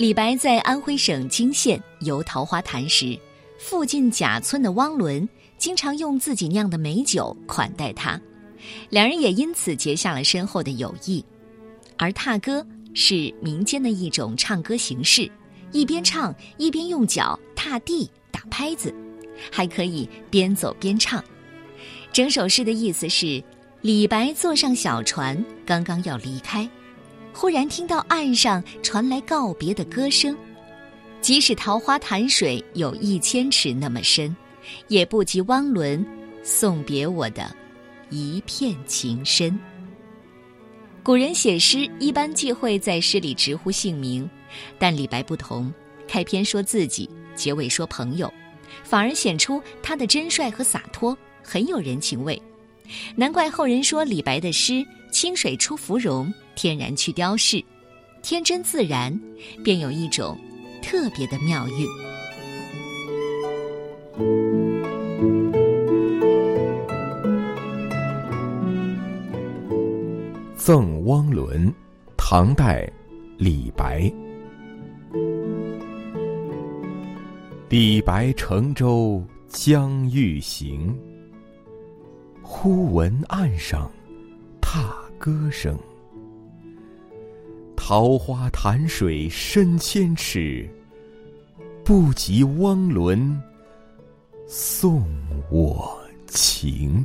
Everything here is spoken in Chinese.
李白在安徽省泾县游桃花潭时，附近贾村的汪伦经常用自己酿的美酒款待他，两人也因此结下了深厚的友谊。而踏歌是民间的一种唱歌形式，一边唱一边用脚踏地打拍子，还可以边走边唱。整首诗的意思是：李白坐上小船，刚刚要离开。忽然听到岸上传来告别的歌声，即使桃花潭水有一千尺那么深，也不及汪伦送别我的一片情深。古人写诗一般忌讳在诗里直呼姓名，但李白不同，开篇说自己，结尾说朋友，反而显出他的真率和洒脱，很有人情味。难怪后人说李白的诗清水出芙蓉。天然去雕饰，天真自然，便有一种特别的妙韵。《赠汪伦》，唐代，李白。李白乘舟将欲行，忽闻岸上踏歌声。桃花潭水深千尺，不及汪伦送我情。